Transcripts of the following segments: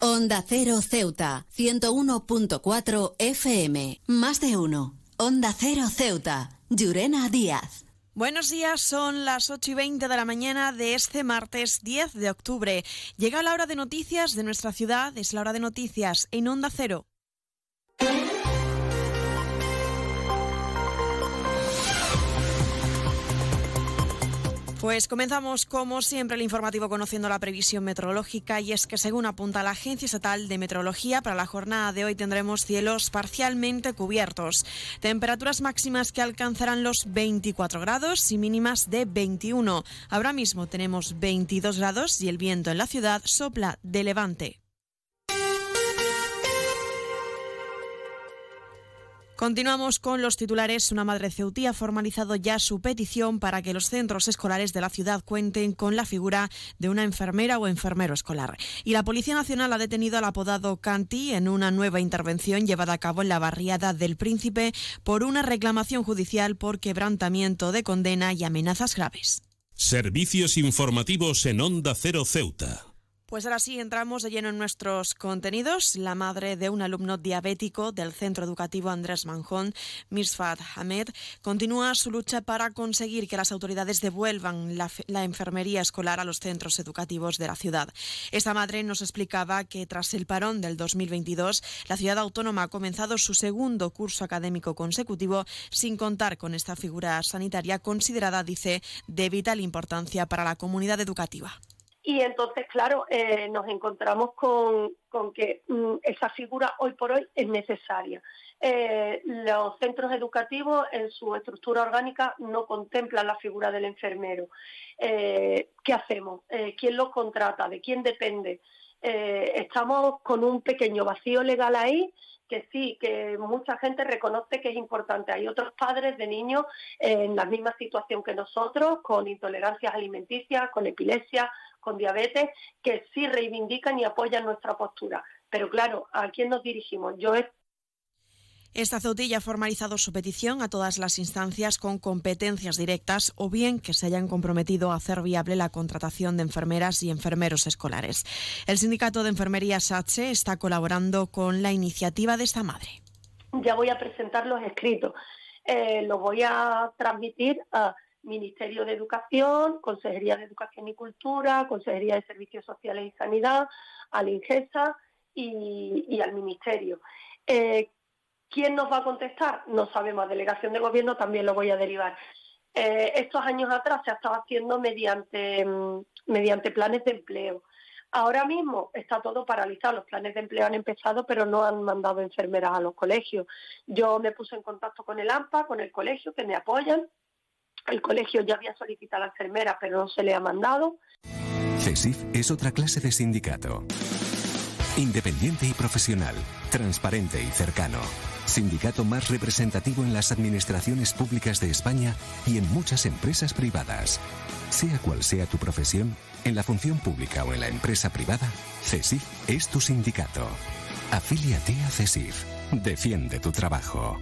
Onda Cero Ceuta, 101.4 FM. Más de uno. Onda Cero Ceuta. Llurena Díaz. Buenos días, son las 8 y 20 de la mañana de este martes 10 de octubre. Llega la hora de noticias de nuestra ciudad, es la hora de noticias en Onda Cero. Pues comenzamos como siempre el informativo conociendo la previsión meteorológica y es que según apunta la Agencia Estatal de Meteorología, para la jornada de hoy tendremos cielos parcialmente cubiertos, temperaturas máximas que alcanzarán los 24 grados y mínimas de 21. Ahora mismo tenemos 22 grados y el viento en la ciudad sopla de levante. Continuamos con los titulares. Una madre ceutí ha formalizado ya su petición para que los centros escolares de la ciudad cuenten con la figura de una enfermera o enfermero escolar. Y la Policía Nacional ha detenido al apodado Canti en una nueva intervención llevada a cabo en la barriada del Príncipe por una reclamación judicial por quebrantamiento de condena y amenazas graves. Servicios informativos en Onda Cero Ceuta. Pues ahora sí, entramos de lleno en nuestros contenidos. La madre de un alumno diabético del Centro Educativo Andrés Manjón, Misfat Hamed, continúa su lucha para conseguir que las autoridades devuelvan la, la, enfermería escolar a los centros educativos de la ciudad. Esta madre nos explicaba que tras el parón del 2022, la ciudad autónoma ha comenzado su segundo curso académico consecutivo sin contar con esta figura sanitaria considerada, dice, de vital importancia para la comunidad educativa. Y entonces, claro, eh, nos encontramos con, con que mm, esa figura hoy por hoy es necesaria. Eh, los centros educativos en su estructura orgánica no contemplan la figura del enfermero. Eh, ¿Qué hacemos? ¿Quién los contrata? ¿De quién depende? Estamos con un pequeño vacío legal ahí que sí, que mucha gente reconoce que es importante. Hay otros padres de niños en la misma situación que nosotros, con intolerancias alimenticias, con epilepsia, con diabetes que sí reivindican y apoyan nuestra postura. Pero claro, ¿a quién nos dirigimos? Yo es esta Ceutilla ha formalizado su petición a todas las instancias con competencias directas o bien que se hayan comprometido a hacer viable la contratación de enfermeras y enfermeros escolares. El sindicato de enfermería SATSE está colaborando con la iniciativa de esta madre. Ya voy a presentar los escritos. Eh, los voy a transmitir a Ministerio de Educación, Consejería de Educación y Cultura, Consejería de Servicios Sociales y Sanidad, al INGESA y, y al Ministerio. Eh, ¿Quién nos va a contestar? No sabemos. Delegación de Gobierno también lo voy a derivar. Eh, estos años atrás se ha estado haciendo mediante, mm, mediante planes de empleo. Ahora mismo está todo paralizado, los planes de empleo han empezado, pero no han mandado enfermeras a los colegios. Yo me puse en contacto con el AMPA, con el colegio, que me apoyan, el colegio ya había solicitado a la enfermera, pero no se le ha mandado. CESIF es otra clase de sindicato. Independiente y profesional, transparente y cercano. Sindicato más representativo en las administraciones públicas de España y en muchas empresas privadas. Sea cual sea tu profesión, en la función pública o en la empresa privada, CESIF es tu sindicato. Afíliate a CESIF. Defiende tu trabajo.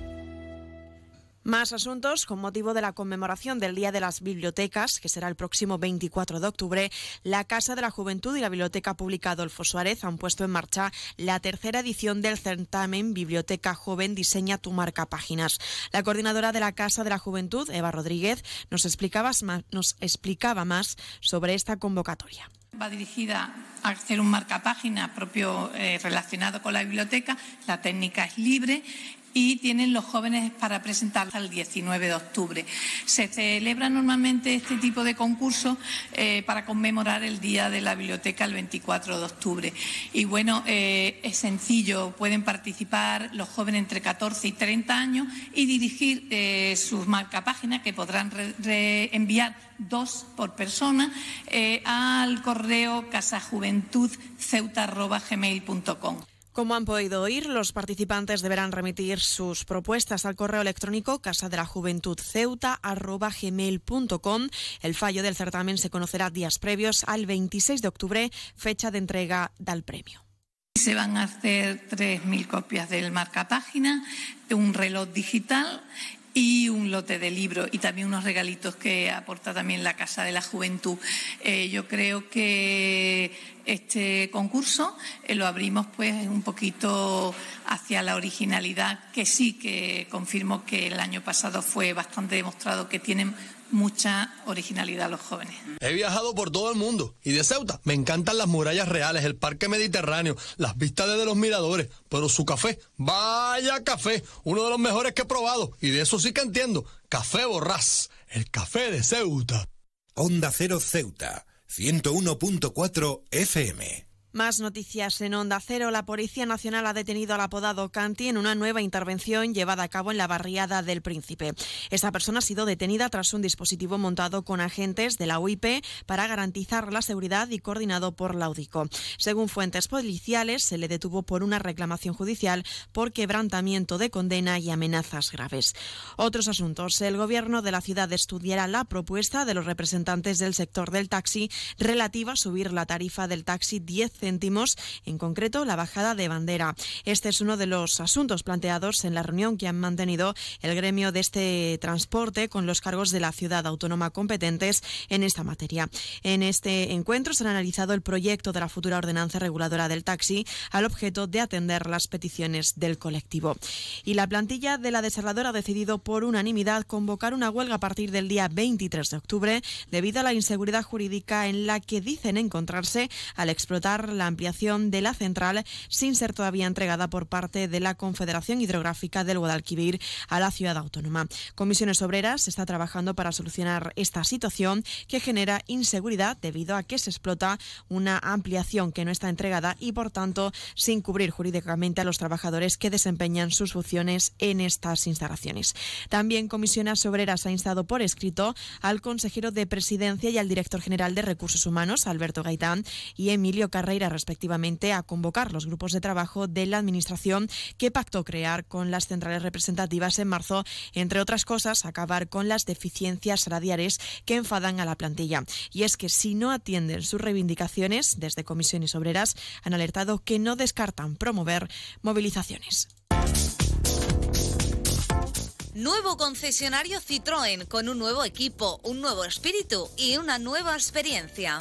Más asuntos. Con motivo de la conmemoración del Día de las Bibliotecas, que será el próximo 24 de octubre, la Casa de la Juventud y la Biblioteca Pública Adolfo Suárez han puesto en marcha la tercera edición del certamen Biblioteca Joven Diseña tu marca páginas. La coordinadora de la Casa de la Juventud, Eva Rodríguez, nos explicaba, más sobre esta convocatoria. Va dirigida a hacer un marca página propio eh, relacionado con la biblioteca. La técnica es libre y tienen los jóvenes para presentar hasta el 19 de octubre. Se celebra normalmente este tipo de concursos eh, para conmemorar el Día de la Biblioteca el 24 de octubre. Y bueno, eh, es sencillo, pueden participar los jóvenes entre 14 y 30 años y dirigir eh, sus marcapáginas que podrán enviar dos por persona eh, al correo casajuventudceuta.gmail.com. Como han podido oír, los participantes deberán remitir sus propuestas al correo electrónico casa de la juventud ceuta@gmail.com. El fallo del certamen se conocerá días previos al 26 de octubre, fecha de entrega del premio. Se van a hacer 3.000 copias del marca página, un reloj digital y un lote de libros y también unos regalitos que aporta también la Casa de la Juventud. Eh, yo creo que este concurso eh, lo abrimos pues un poquito hacia la originalidad, que sí que confirmo que el año pasado fue bastante demostrado que tienen mucha originalidad los jóvenes. He viajado por todo el mundo y de Ceuta me encantan las murallas reales, el parque mediterráneo, las vistas desde los miradores, pero su café, vaya café, uno de los mejores que he probado y de eso sí que entiendo, Café Borrás, el café de Ceuta. Onda Cero Ceuta, 101.4 FM. Más noticias en Onda Cero. La Policía Nacional ha detenido al apodado Canti en una nueva intervención llevada a cabo en la barriada del Príncipe. Esta persona ha sido detenida tras un dispositivo montado con agentes de la UIP para garantizar la seguridad y coordinado por la UDICO. Según fuentes policiales, se le detuvo por una reclamación judicial por quebrantamiento de condena y amenazas graves. Otros asuntos. El gobierno de la ciudad estudiará la propuesta de los representantes del sector del taxi relativa a subir la tarifa del taxi 10 céntimos, en concreto la bajada de bandera. Este es uno de los asuntos planteados en la reunión que han mantenido el gremio de este transporte con los cargos de la ciudad autónoma competentes en esta materia. En este encuentro se ha analizado el proyecto de la futura ordenanza reguladora del taxi al objeto de atender las peticiones del colectivo. Y la plantilla de la desaladora ha decidido por unanimidad convocar una huelga a partir del día 23 de octubre debido a la inseguridad jurídica en la que dicen encontrarse al explotar la ampliación de la central sin ser todavía entregada por parte de la Confederación Hidrográfica del Guadalquivir a la ciudad autónoma. Comisiones Obreras está trabajando para solucionar esta situación que genera inseguridad debido a que se explota una ampliación que no está entregada y por tanto sin cubrir jurídicamente a los trabajadores que desempeñan sus funciones en estas instalaciones. También Comisiones Obreras ha instado por escrito al consejero de Presidencia y al director general de Recursos Humanos, Alberto Gaitán, y Emilio Respectivamente, a convocar los grupos de trabajo de la Administración que pactó crear con las centrales representativas en marzo, entre otras cosas, acabar con las deficiencias salariales que enfadan a la plantilla. Y es que si no atienden sus reivindicaciones, desde comisiones obreras han alertado que no descartan promover movilizaciones. Nuevo concesionario Citroën con un nuevo equipo, un nuevo espíritu y una nueva experiencia.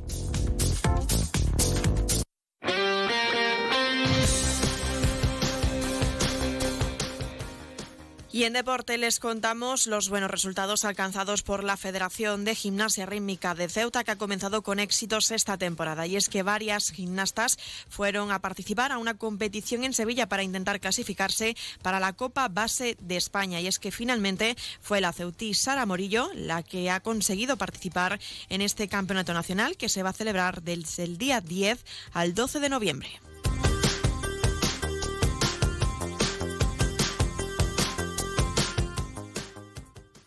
Y en deporte les contamos los buenos resultados alcanzados por la Federación de Gimnasia Rítmica de Ceuta, que ha comenzado con éxitos esta temporada. Y es que varias gimnastas fueron a participar a una competición en Sevilla para intentar clasificarse para la Copa Base de España. Y es que finalmente fue la ceutí Sara Morillo la que ha conseguido participar en este campeonato nacional que se va a celebrar desde el día 10 al 12 de noviembre.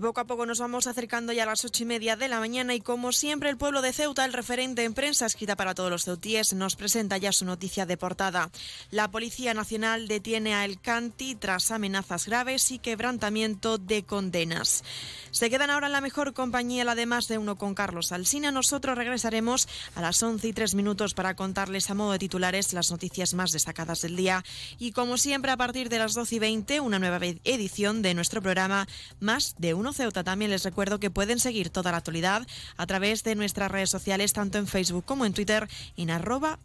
Poco a poco nos vamos acercando ya a las ocho y media de la mañana y como siempre el pueblo de Ceuta, el referente en prensa escrita para todos los ceutíes, nos presenta ya su noticia de portada. La Policía Nacional detiene a El Canti tras amenazas graves y quebrantamiento de condenas. Se quedan ahora en la mejor compañía, la de más de uno con Carlos Alsina. Nosotros regresaremos a las once y tres minutos para contarles a modo de titulares las noticias más destacadas del día. Y como siempre, a partir de las doce y veinte, una nueva edición de nuestro programa Más de Ceuta. También les recuerdo que pueden seguir toda la actualidad a través de nuestras redes sociales, tanto en Facebook como en Twitter, en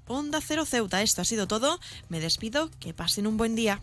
Onda Cero Ceuta. Esto ha sido todo. Me despido. Que pasen un buen día.